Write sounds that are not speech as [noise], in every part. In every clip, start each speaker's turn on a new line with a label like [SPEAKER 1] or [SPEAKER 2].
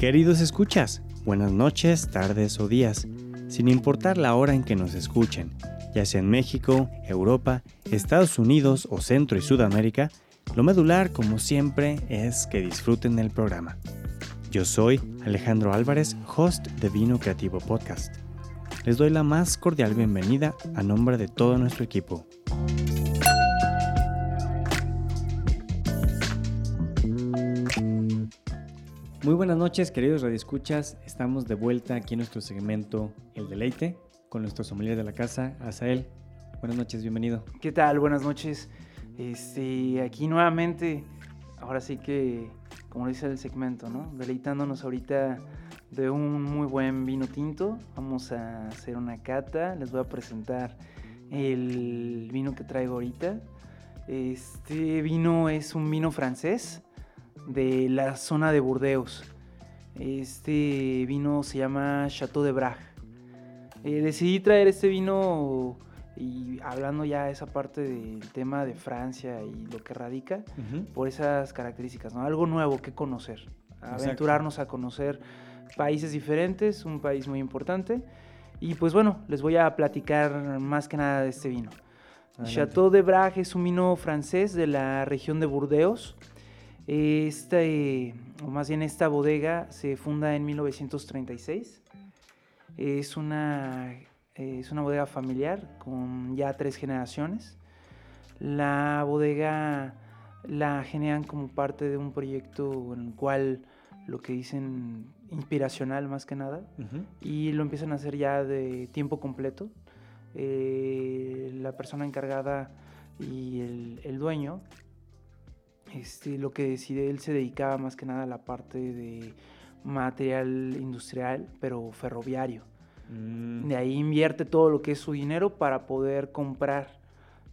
[SPEAKER 1] Queridos escuchas, buenas noches, tardes o días, sin importar la hora en que nos escuchen, ya sea en México, Europa, Estados Unidos o Centro y Sudamérica, lo medular, como siempre, es que disfruten el programa. Yo soy Alejandro Álvarez, host de Vino Creativo Podcast. Les doy la más cordial bienvenida a nombre de todo nuestro equipo. Muy buenas noches, queridos radioescuchas. Estamos de vuelta aquí en nuestro segmento El Deleite con nuestro sommelier de la casa, Azael. Buenas noches, bienvenido.
[SPEAKER 2] ¿Qué tal? Buenas noches. Este, aquí nuevamente, ahora sí que, como dice el segmento, ¿no? Deleitándonos ahorita de un muy buen vino tinto. Vamos a hacer una cata. Les voy a presentar el vino que traigo ahorita. Este vino es un vino francés de la zona de Burdeos. Este vino se llama Chateau de Brage. Eh, decidí traer este vino y hablando ya esa parte del tema de Francia y lo que radica por esas características, ¿no? Algo nuevo que conocer, aventurarnos a conocer países diferentes, un país muy importante. Y pues bueno, les voy a platicar más que nada de este vino. Chateau de Brage es un vino francés de la región de Burdeos. Este, o más bien esta bodega se funda en 1936. Es una, es una bodega familiar con ya tres generaciones. La bodega la generan como parte de un proyecto en el cual lo que dicen inspiracional más que nada y lo empiezan a hacer ya de tiempo completo. Eh, la persona encargada y el, el dueño este, lo que decide, él se dedicaba más que nada a la parte de material industrial, pero ferroviario. Mm. De ahí invierte todo lo que es su dinero para poder comprar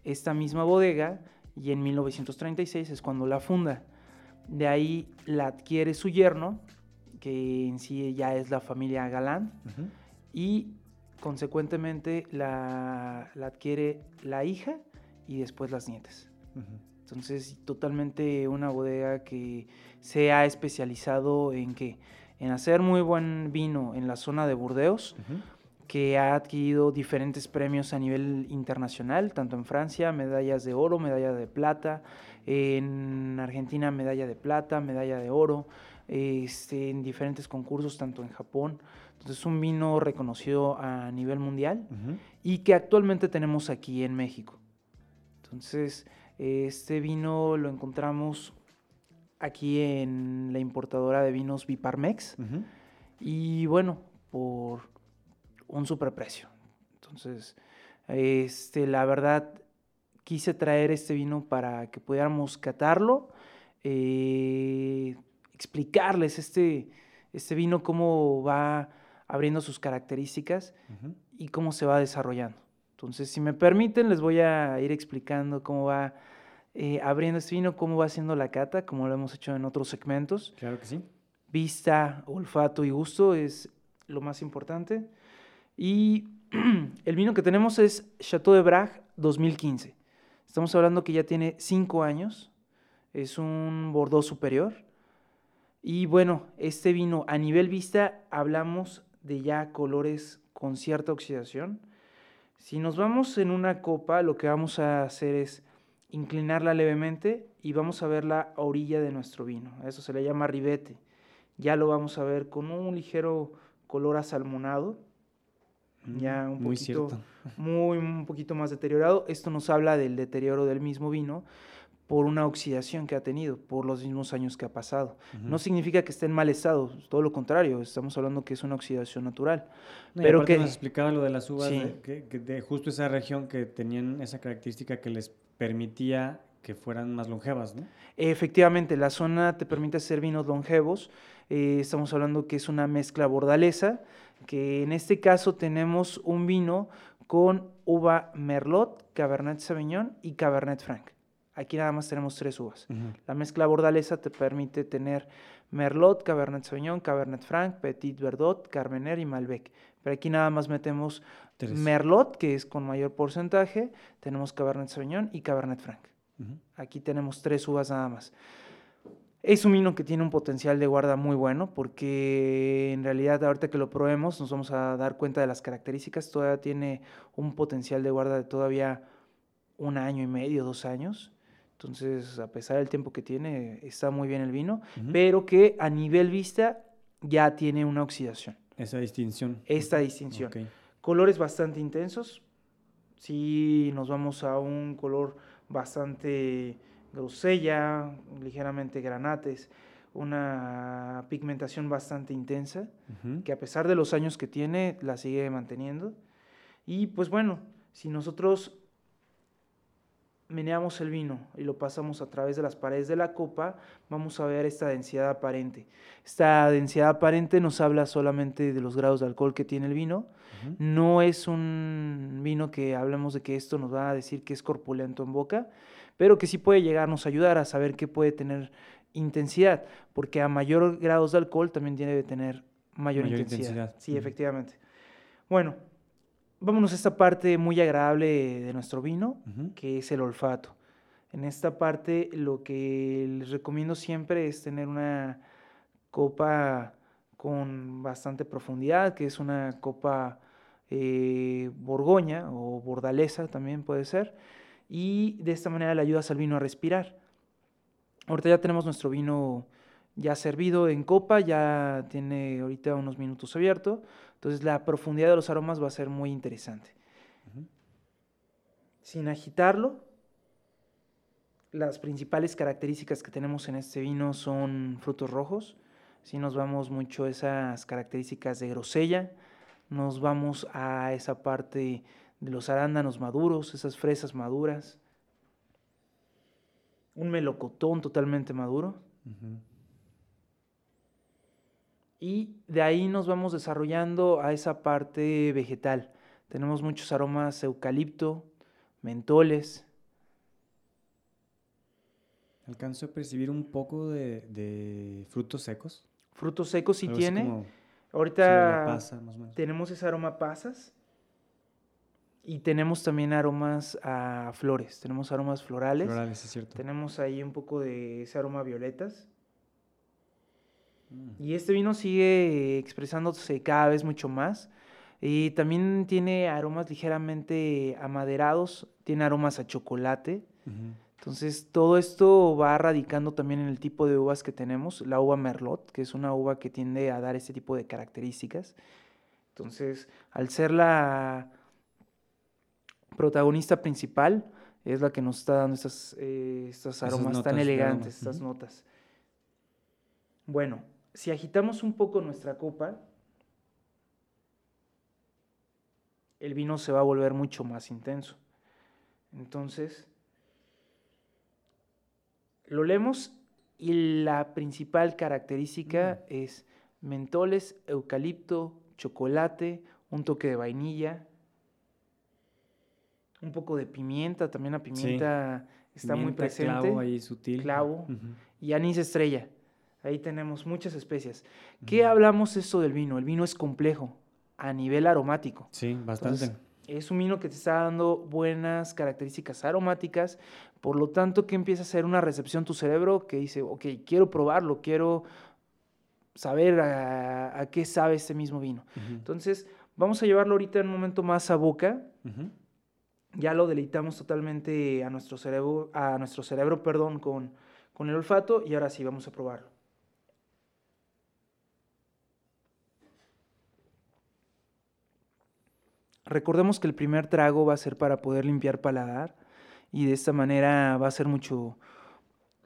[SPEAKER 2] esta misma bodega y en 1936 es cuando la funda. De ahí la adquiere su yerno, que en sí ya es la familia Galán, y consecuentemente la, adquiere la hija y después las nietas. Entonces, totalmente una bodega que se ha especializado en que en hacer muy buen vino en la zona de Burdeos, que ha adquirido diferentes premios a nivel internacional, tanto en Francia, medallas de oro, medalla de plata, en Argentina, medalla de plata, medalla de oro, este, en diferentes concursos, tanto en Japón. Entonces, un vino reconocido a nivel mundial y que actualmente tenemos aquí en México. Entonces, este vino lo encontramos aquí en la importadora de vinos Viparmex. Y bueno, por un superprecio. Entonces, este, la verdad, quise traer este vino para que pudiéramos catarlo, eh, explicarles este, este vino cómo va abriendo sus características y cómo se va desarrollando. Entonces, si me permiten, les voy a ir explicando cómo va eh, abriendo este vino, cómo va haciendo la cata, como lo hemos hecho en otros segmentos.
[SPEAKER 1] Claro que sí.
[SPEAKER 2] Vista, olfato y gusto es lo más importante. Y [clears throat] el vino que tenemos es Chateau de Brage 2015. Estamos hablando que ya tiene 5 años. Es un Bordeaux superior. Y bueno, este vino a nivel vista hablamos de ya colores con cierta oxidación. Si nos vamos en una copa, lo que vamos a hacer es inclinarla levemente y vamos a ver la orilla de nuestro vino. Eso se le llama ribete. Ya lo vamos a ver con un ligero color asalmonado, mm, ya un muy poquito, muy un poquito más deteriorado. Esto nos habla del deterioro del mismo vino por una oxidación que ha tenido, por los mismos años que ha pasado. No significa que esté en mal estado, todo lo contrario, estamos hablando que es una oxidación natural.
[SPEAKER 1] pero que nos explicaba lo de las uvas, de, justo esa región que tenían esa característica que les permitía que fueran más longevas, ¿no?
[SPEAKER 2] Efectivamente, la zona te permite hacer vinos longevos. Eh, estamos hablando que es una mezcla bordalesa, que en este caso tenemos un vino con uva Merlot, Cabernet Sauvignon y Cabernet Franc. Aquí nada más tenemos tres uvas. La mezcla bordalesa te permite tener Merlot, Cabernet Sauvignon, Cabernet Franc, Petit Verdot, Carmener y Malbec. Pero aquí nada más metemos Merlot, que es con mayor porcentaje, tenemos Cabernet Sauvignon y Cabernet Franc. Aquí tenemos tres uvas nada más. Es un vino que tiene un potencial de guarda muy bueno porque en realidad ahorita que lo probemos nos vamos a dar cuenta de las características. Todavía tiene un potencial de guarda de todavía un año y medio, dos años. Entonces, a pesar del tiempo que tiene, está muy bien el vino, pero que a nivel vista ya tiene una oxidación.
[SPEAKER 1] Esa distinción.
[SPEAKER 2] Esta distinción. Colores bastante intensos. Si nos vamos a un color bastante grosella, ligeramente granates, una pigmentación bastante intensa, que a pesar de los años que tiene, la sigue manteniendo. Y pues bueno, si nosotros meneamos el vino y lo pasamos a través de las paredes de la copa, vamos a ver esta densidad aparente. Esta densidad aparente nos habla solamente de los grados de alcohol que tiene el vino. No es un vino que hablemos de que esto nos va a decir que es corpulento en boca, pero que sí puede llegarnos a ayudar a saber que puede tener intensidad, porque a mayor grados de alcohol también tiene que tener mayor, intensidad. Sí, efectivamente. Bueno, vámonos a esta parte muy agradable de nuestro vino, que es el olfato. En esta parte lo que les recomiendo siempre es tener una copa con bastante profundidad, que es una copa eh, borgoña o bordalesa también puede ser, y de esta manera le ayudas al vino a respirar. Ahorita ya tenemos nuestro vino ya servido en copa, ya tiene ahorita unos minutos abierto, entonces la profundidad de los aromas va a ser muy interesante. Sin agitarlo, las principales características que tenemos en este vino son frutos rojos, si nos vamos mucho a esas características de grosella, nos vamos a esa parte de los arándanos maduros, esas fresas maduras, un melocotón totalmente maduro. Y de ahí nos vamos desarrollando a esa parte vegetal. Tenemos muchos aromas eucalipto, mentoles.
[SPEAKER 1] ¿Alcanzo a percibir un poco de, frutos secos?
[SPEAKER 2] Frutos secos sí tiene. Ahorita tenemos ese aroma pasas y tenemos también aromas a flores. Tenemos aromas florales.
[SPEAKER 1] Florales, es cierto.
[SPEAKER 2] Tenemos ahí un poco de ese aroma a violetas. Mm. Y este vino sigue expresándose cada vez mucho más. Y también tiene aromas ligeramente amaderados, tiene aromas a chocolate. Entonces, todo esto va radicando también en el tipo de uvas que tenemos. La uva Merlot, que es una uva que tiende a dar este tipo de características. Entonces, al ser la protagonista principal, es la que nos está dando estas, eh, aromas tan elegantes, estas notas. Bueno, si agitamos un poco nuestra copa, el vino se va a volver mucho más intenso. Entonces, lo leemos y la principal característica es mentoles, eucalipto, chocolate, un toque de vainilla, un poco de pimienta, también la pimienta está muy presente.
[SPEAKER 1] Clavo ahí sutil.
[SPEAKER 2] Clavo y anís estrella. Ahí tenemos muchas especias. ¿Qué hablamos esto del vino? El vino es complejo a nivel aromático.
[SPEAKER 1] Sí, bastante.
[SPEAKER 2] es un vino que te está dando buenas características aromáticas, por lo tanto que empieza a hacer una recepción tu cerebro que dice, ok, quiero probarlo, quiero saber a, qué sabe este mismo vino. Entonces, vamos a llevarlo ahorita en un momento más a boca. Ya lo deleitamos totalmente a nuestro cerebro, a nuestro cerebro perdón, con, con el olfato y ahora sí vamos a probarlo. Recordemos que el primer trago va a ser para poder limpiar paladar y de esta manera va a ser mucho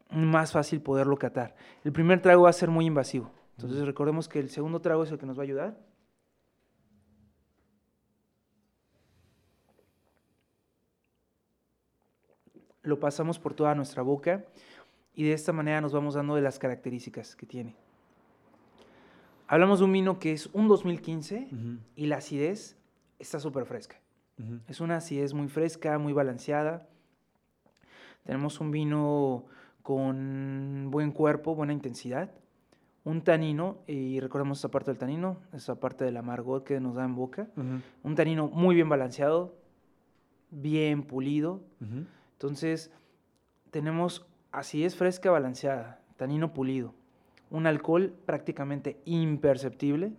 [SPEAKER 2] más fácil poderlo catar. El primer trago va a ser muy invasivo. Entonces recordemos que el segundo trago es el que nos va a ayudar. lo pasamos por toda nuestra boca y de esta manera nos vamos dando de las características que tiene. Hablamos de un vino que es un 2015
[SPEAKER 1] Ujú,
[SPEAKER 2] y la acidez está súper fresca. Es una acidez muy fresca, muy balanceada. Tenemos un vino con buen cuerpo, buena intensidad. Un tanino, y recordemos esta parte del tanino, esa parte del amargor que nos da en boca. Un tanino muy bien balanceado, bien pulido. Entonces, tenemos acidez fresca balanceada, tanino pulido. Un alcohol prácticamente imperceptible.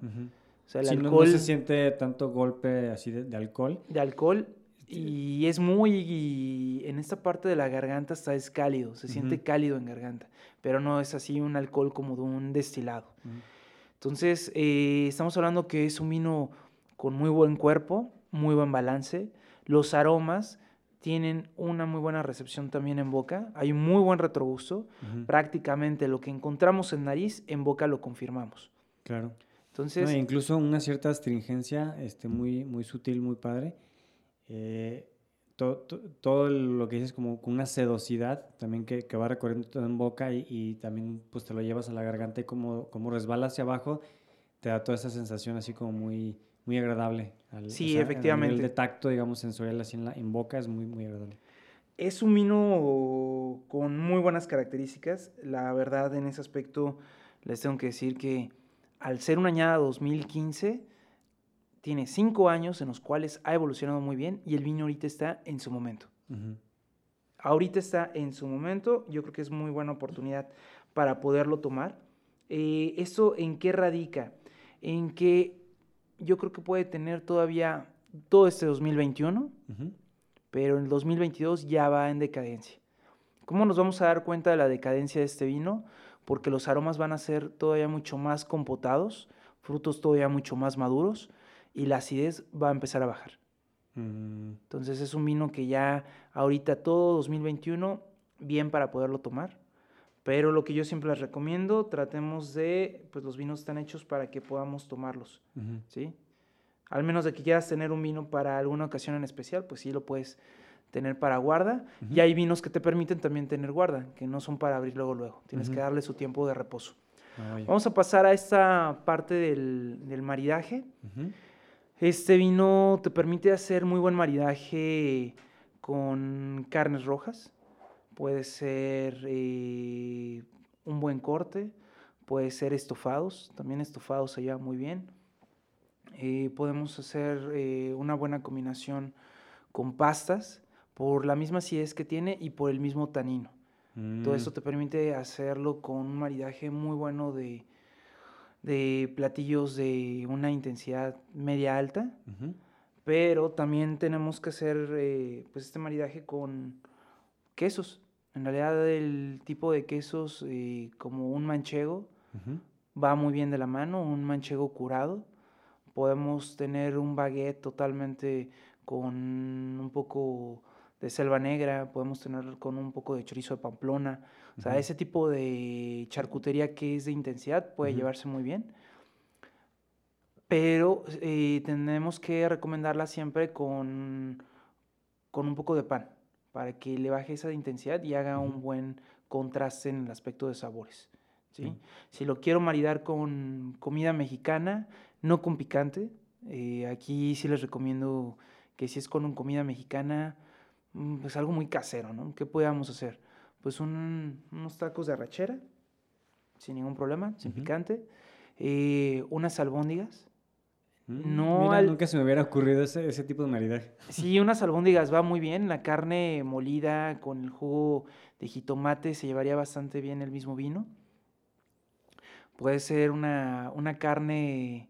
[SPEAKER 2] O sea, el
[SPEAKER 1] Sí, no-
[SPEAKER 2] alcohol
[SPEAKER 1] no, se siente tanto golpe así de, de alcohol.
[SPEAKER 2] de alcohol y es muy y en esta parte de la garganta está es cálido, se siente cálido en garganta, pero no es así un alcohol como de un destilado. Entonces, eh, estamos hablando que es un vino con muy buen cuerpo, muy buen balance. Los aromas tienen una muy buena recepción también en boca. Hay un muy buen retrogusto. Prácticamente lo que encontramos en nariz, en boca lo confirmamos.
[SPEAKER 1] Claro.
[SPEAKER 2] Entonces,
[SPEAKER 1] No, incluso una cierta astringencia este, muy, muy sutil, muy padre. Eh, to- to- todo lo que dices como con una sedosidad también que, que va recorriendo todo en boca y, y también pues te lo llevas a la garganta y como, como resbala hacia abajo, te da toda esa sensación así como muy, muy agradable. al-
[SPEAKER 2] Sí,
[SPEAKER 1] a nivel
[SPEAKER 2] efectivamente.
[SPEAKER 1] de tacto, digamos, sensorial así en, la, en boca es muy, muy agradable.
[SPEAKER 2] Es un vino con muy buenas características. La verdad, en ese aspecto, les tengo que decir que al ser una añada 2015, tiene cinco años en los cuales ha evolucionado muy bien y el vino ahorita está en su momento.
[SPEAKER 1] Ujú.
[SPEAKER 2] Ahorita está en su momento, yo creo que es muy buena oportunidad para poderlo tomar. Eh, ¿Esto en qué radica? En que yo creo que puede tener todavía todo este 2021,
[SPEAKER 1] Ujú.
[SPEAKER 2] pero en el 2022 ya va en decadencia. ¿Cómo nos vamos a dar cuenta de la decadencia de este vino? Porque los aromas van a ser todavía mucho más compotados, frutos todavía mucho más maduros y la acidez va a empezar a bajar.
[SPEAKER 1] Mm,
[SPEAKER 2] Entonces es un vino que ya ahorita todo 2021 bien para poderlo tomar. Pero lo que yo siempre les recomiendo, tratemos de, pues los vinos están hechos para que podamos tomarlos. ¿sí? Al menos de que quieras tener un vino para alguna ocasión en especial, pues sí lo puedes tener para guarda. Y hay vinos que te permiten también tener guarda, que no son para abrir luego luego. Tienes que darle su tiempo de reposo.
[SPEAKER 1] Ah.
[SPEAKER 2] Vamos a pasar a esta parte del, del maridaje. Este vino te permite hacer muy buen maridaje con carnes rojas. Puede ser eh, un buen corte, puede ser estofados. También estofados se lleva muy bien. Eh, podemos hacer eh, una buena combinación con pastas por la misma acidez que tiene y por el mismo tanino. Todo
[SPEAKER 1] Mm.
[SPEAKER 2] esto te permite hacerlo con un maridaje muy bueno de, de platillos de una intensidad media alta, pero también tenemos que hacer eh, pues este maridaje con quesos. En realidad el tipo de quesos eh, como un manchego va muy bien de la mano, un manchego curado. Podemos tener un baguette totalmente con un poco de selva negra, podemos tener con un poco de chorizo de pamplona. O sea,
[SPEAKER 1] Ujú.
[SPEAKER 2] ese tipo de charcutería que es de intensidad puede llevarse muy bien. Pero eh, tenemos que recomendarla siempre con, con un poco de pan, para que le baje esa intensidad y haga un buen contraste en el aspecto de sabores. ¿sí? Si lo quiero maridar con comida mexicana, no con picante, eh, aquí sí les recomiendo que si es con un comida mexicana, pues algo muy casero, ¿no? ¿Qué podríamos hacer? Pues un- unos tacos de arrachera, sin ningún problema, sin picante, eh, unas albóndigas.
[SPEAKER 1] Mm,
[SPEAKER 2] No
[SPEAKER 1] Mira,
[SPEAKER 2] al-
[SPEAKER 1] nunca se me hubiera ocurrido ese, ese tipo de maridaje.
[SPEAKER 2] Sí, unas albóndigas va muy bien, la carne molida con el jugo de jitomate se llevaría bastante bien el mismo vino. Puede ser una, una carne,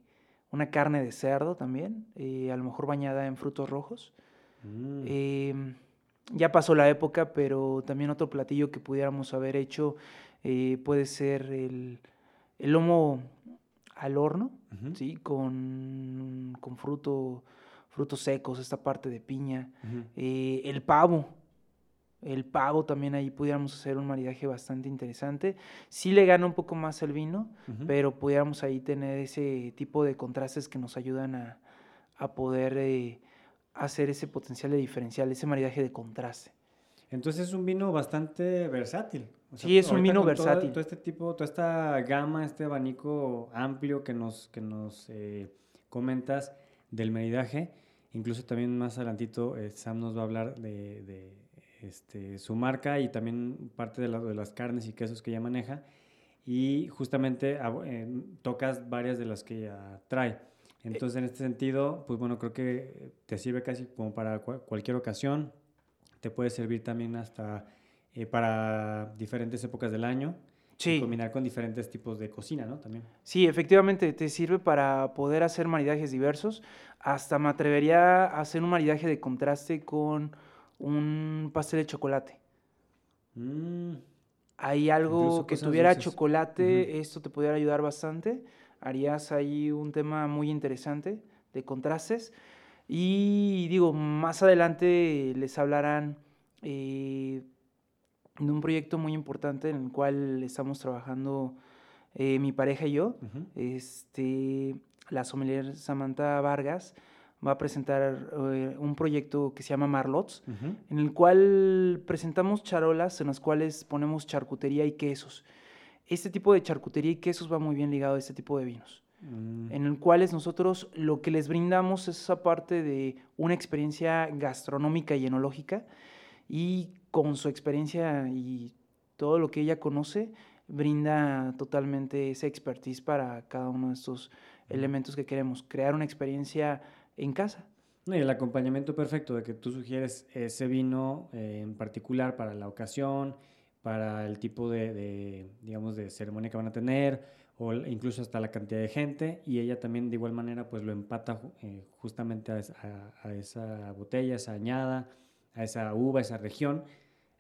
[SPEAKER 2] una carne de cerdo también, eh, a lo mejor bañada en frutos rojos.
[SPEAKER 1] Mm.
[SPEAKER 2] Em, ya pasó la época, pero también otro platillo que pudiéramos haber hecho eh, puede ser el, el lomo al horno. ¿sí? con, con fruto, frutos secos, esta parte de piña. Eh, el pavo. El pavo también ahí pudiéramos hacer un maridaje bastante interesante. Sí le gana un poco más el vino, pero pudiéramos ahí tener ese tipo de contrastes que nos ayudan a, a poder eh, hacer ese potencial de diferencial, ese maridaje de contraste.
[SPEAKER 1] Entonces es un vino bastante versátil.
[SPEAKER 2] sí, es un vino versátil.
[SPEAKER 1] Todo, este tipo, toda esta gama, este abanico amplio que nos, que nos eh, comentas del maridaje. Incluso también más adelantito eh, Sam nos va a hablar de, este, su marca y también parte de, de, las carnes y quesos que ella maneja. Y justamente eh, tocas varias de las que ella trae. Entonces, en este sentido, pues bueno, creo que te sirve casi como para cualquier ocasión te puede servir también hasta eh, para diferentes épocas del año. Sí. combinar con diferentes tipos de cocina, ¿no? También.
[SPEAKER 2] Sí, efectivamente, te sirve para poder hacer maridajes diversos. Hasta me atrevería a hacer un maridaje de contraste con un pastel de chocolate. Mm. Hay algo que tuviera chocolate, esto te pudiera ayudar bastante. Harías ahí un tema muy interesante de contrastes. Y digo, más adelante les hablarán eh, de un proyecto muy importante en el cual estamos trabajando eh, mi pareja y yo. este, la sommelier Samantha Vargas va a presentar eh, un proyecto que se llama Marlots, en el cual presentamos charolas en las cuales ponemos charcutería y quesos. Este tipo de charcutería y quesos va muy bien ligado a este tipo de vinos. Mm. en el cual nosotros lo que les brindamos es esa parte de una experiencia gastronómica y enológica y con su experiencia y todo lo que ella conoce, brinda totalmente esa expertise para cada uno de estos elementos que queremos, crear una experiencia en casa.
[SPEAKER 1] y el acompañamiento perfecto de que tú sugieres ese vino eh, en particular para la ocasión, para el tipo de, digamos, de ceremonia que van a tener, o incluso hasta la cantidad de gente, y ella también de igual manera pues lo empata eh, justamente a esa, botella, esa añada, a esa uva, a esa región.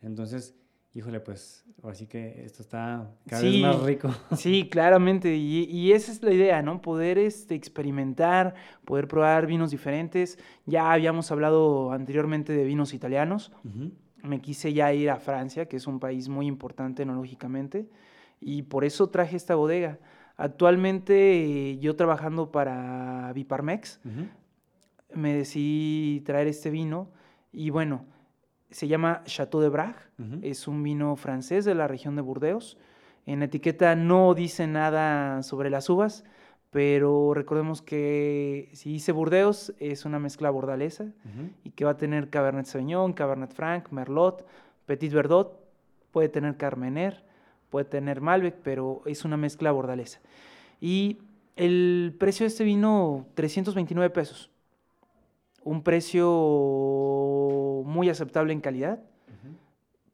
[SPEAKER 1] Entonces, híjole, pues así que esto está cada vez más rico. [laughs]
[SPEAKER 2] Sí, claramente, y, esa es la idea, ¿no? Poder este, experimentar, poder probar vinos diferentes. Ya habíamos hablado anteriormente de vinos italianos me quise ya ir a Francia, que es un país muy importante enológicamente, y por eso traje esta bodega. Actualmente yo trabajando para Viparmex, me decidí traer este vino y bueno, se llama Chateau de Bragg, es un vino francés de la región de Burdeos. En la etiqueta no dice nada sobre las uvas, pero recordemos que si dice Burdeos es una mezcla bordalesa y que va a tener Cabernet Sauvignon, Cabernet Franc, Merlot, Petit Verdot, puede tener Carmener, puede tener Malbec, pero es una mezcla bordalesa. Y el precio de este vino, 329 pesos. Un precio muy aceptable en calidad.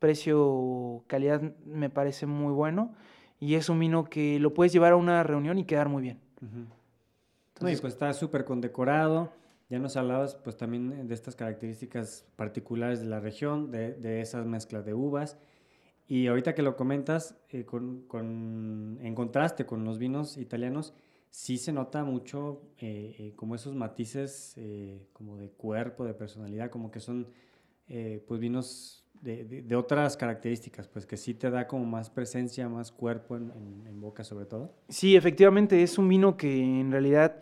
[SPEAKER 2] Precio, calidad me parece muy bueno. Y es un vino que lo puedes llevar a una reunión y quedar muy bien
[SPEAKER 1] pues está súper condecorado. Ya nos hablabas pues también de estas características particulares de la región, de, esas mezclas de uvas. Y ahorita que lo comentas, eh, con, en contraste con los vinos italianos, sí se nota mucho eh, eh, como esos matices como de cuerpo, de personalidad, como que son pues vinos de, otras características, pues que sí te da como más presencia, más cuerpo en, boca sobre todo.
[SPEAKER 2] Sí, efectivamente, es un vino que en realidad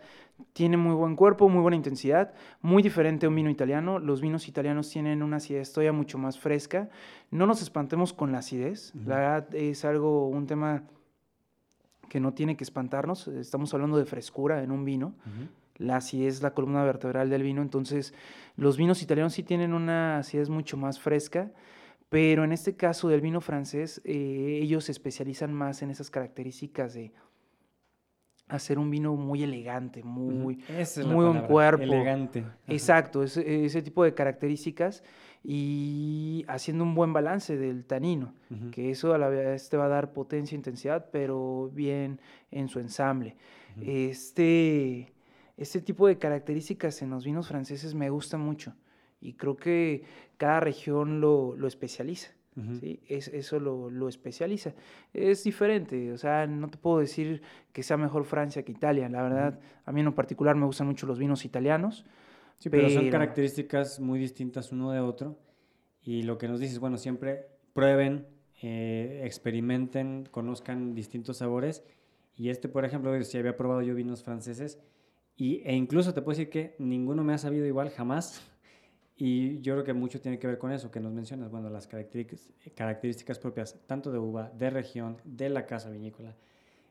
[SPEAKER 2] tiene muy buen cuerpo, muy buena intensidad, muy diferente a un vino italiano. Los vinos italianos tienen una acidez todavía mucho más fresca. No nos espantemos con la acidez, la verdad es algo, un tema que no tiene que espantarnos. Estamos hablando de frescura en un vino. La acidez es la columna vertebral del vino, entonces los vinos italianos sí tienen una acidez mucho más fresca, pero en este caso del vino francés, eh, ellos se especializan más en esas características de hacer un vino muy elegante, muy, muy buen cuerpo.
[SPEAKER 1] Elegante.
[SPEAKER 2] Exacto, ese, ese, tipo de características y haciendo un buen balance del tanino, que eso a la vez te va a dar potencia e intensidad, pero bien en su ensamble. Este este tipo de características en los vinos franceses me gusta mucho y creo que cada región lo, especializa. ¿sí? es, eso lo, especializa. Es diferente, o sea, no te puedo decir que sea mejor Francia que Italia. La verdad, a mí en lo particular me gustan mucho los vinos italianos.
[SPEAKER 1] Sí, pero, son características muy distintas uno de otro. Y lo que nos dices, bueno, siempre prueben, eh, experimenten, conozcan distintos sabores. Y este, por ejemplo, si había probado yo vinos franceses, y, e incluso te puedo decir que ninguno me ha sabido igual jamás. Y yo creo que mucho tiene que ver con eso que nos mencionas, bueno, las características, características propias tanto de uva, de región, de la casa vinícola.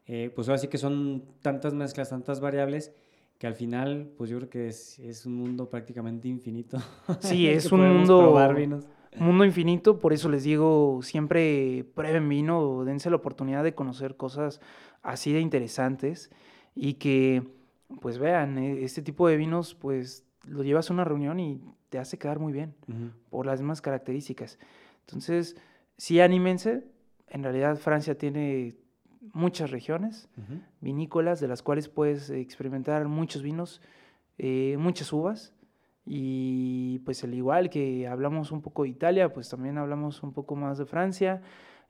[SPEAKER 1] Eh, pues ahora sí que son tantas mezclas, tantas variables, que al final, pues yo creo que es, es un mundo prácticamente infinito. [laughs]
[SPEAKER 2] Sí, es un mundo, mundo infinito, por eso les digo, siempre prueben vino, dense la oportunidad de conocer cosas así de interesantes y que, pues vean, e, este tipo de vinos, pues lo llevas a una reunión y te hace quedar muy bien por las mismas características. Entonces, sí, anímense. En realidad, Francia tiene muchas regiones vinícolas de las cuales puedes experimentar muchos vinos, eh, muchas uvas. Y pues al igual que hablamos un poco de Italia, pues también hablamos un poco más de Francia.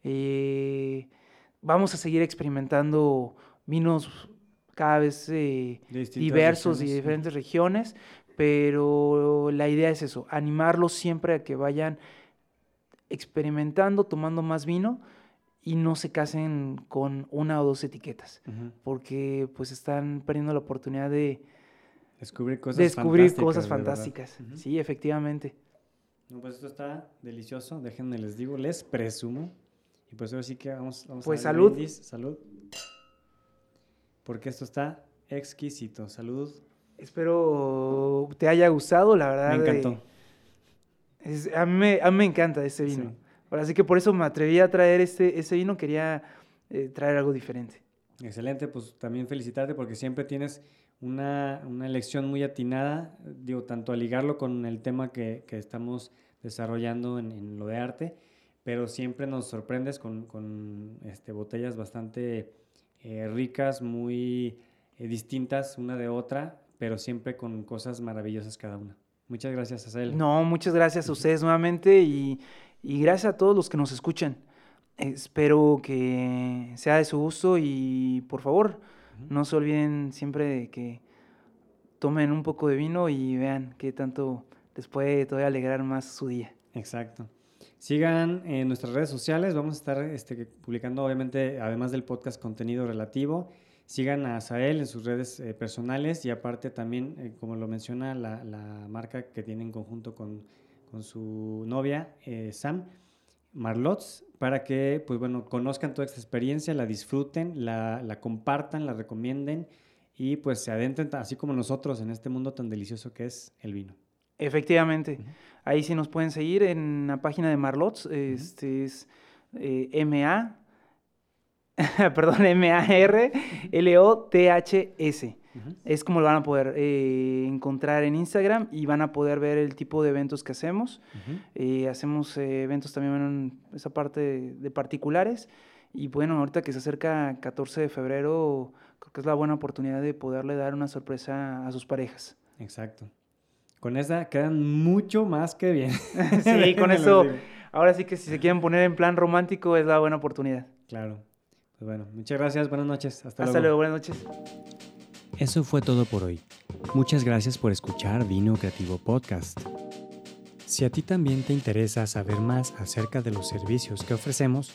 [SPEAKER 2] Eh, vamos a seguir experimentando vinos cada vez eh, diversos y de diferentes regiones, pero la idea es eso, animarlos siempre a que vayan experimentando, tomando más vino y no se casen con una o dos etiquetas, porque pues están perdiendo la oportunidad de
[SPEAKER 1] descubrir cosas
[SPEAKER 2] descubrir
[SPEAKER 1] fantásticas.
[SPEAKER 2] Cosas fantásticas. Sí, efectivamente.
[SPEAKER 1] No, pues esto está delicioso, déjenme les digo, les presumo. Y pues ahora sí que vamos, vamos
[SPEAKER 2] pues
[SPEAKER 1] a
[SPEAKER 2] salud.
[SPEAKER 1] salud. Porque esto está exquisito. Salud.
[SPEAKER 2] Espero te haya gustado, la verdad.
[SPEAKER 1] Me encantó.
[SPEAKER 2] a, mí me, a, mí me, encanta este vino. Así que por eso me atreví a traer este, ese vino, quería eh, traer algo diferente.
[SPEAKER 1] Excelente, pues también felicitarte porque siempre tienes una, una, elección muy atinada, digo, tanto a ligarlo con el tema que, que estamos desarrollando en, en, lo de arte, pero siempre nos sorprendes con, con este, botellas bastante eh, ricas, muy eh, distintas una de otra, pero siempre con cosas maravillosas cada una. Muchas gracias, Azael.
[SPEAKER 2] No, muchas gracias a ustedes nuevamente y y gracias a todos los que nos escuchan. Espero que sea de su gusto y por favor, no se olviden siempre de que tomen un poco de vino y vean qué tanto les puede todavía alegrar más su día.
[SPEAKER 1] Exacto. Sigan en nuestras redes sociales, vamos a estar este, publicando obviamente, además del podcast, contenido relativo. Sigan a Sael en sus redes eh, personales y aparte también, eh, como lo menciona la, marca que tiene en conjunto con con su novia, eh, Sam Marlots, para que pues, bueno, conozcan toda esta experiencia, la disfruten, la, la compartan, la recomienden y pues se adentren, así como nosotros, en este mundo tan delicioso que es el vino.
[SPEAKER 2] Efectivamente. Ahí sí nos pueden seguir en la página de Marlots. Este es eh, M-A, [laughs] perdón, M-A-R-L-O-T-H-S. Es como lo van a poder eh, encontrar en Instagram y van a poder ver el tipo de eventos que hacemos. Eh, hacemos eh, eventos también en esa parte de, particulares. Y bueno, ahorita que se acerca 14 de febrero, creo que es la buena oportunidad de poderle dar una sorpresa a sus parejas.
[SPEAKER 1] Exacto. Con esa quedan mucho más que bien.
[SPEAKER 2] sí, [laughs] con eso, ahora sí que si se quieren poner en plan romántico es la buena oportunidad.
[SPEAKER 1] Claro. Pues bueno, muchas gracias, buenas noches.
[SPEAKER 2] Hasta, Hasta luego, buenas noches.
[SPEAKER 1] Eso fue todo por hoy. Muchas gracias por escuchar Vino Creativo Podcast. Si a ti también te interesa saber más acerca de los servicios que ofrecemos,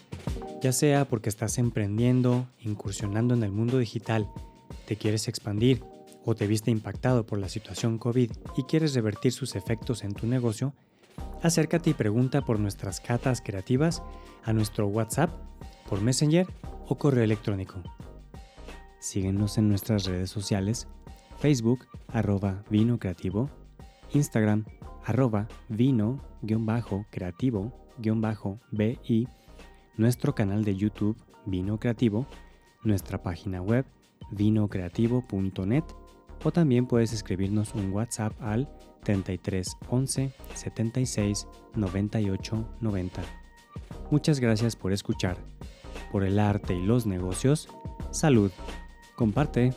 [SPEAKER 1] ya sea porque estás emprendiendo, incursionando en el mundo digital, te quieres expandir o te viste impactado por la situación COVID y quieres revertir sus efectos en tu negocio, acércate y pregunta por nuestras catas creativas a nuestro WhatsApp, por Messenger o correo electrónico. Síguenos en nuestras redes sociales, Facebook, arroba vino creativo, Instagram, arroba vino-creativo-bi, nuestro canal de YouTube, Vino Creativo, nuestra página web, vinocreativo.net, o también puedes escribirnos un WhatsApp al 33 11 76 98 90. Muchas gracias por escuchar. Por el arte y los negocios, salud. Comparte.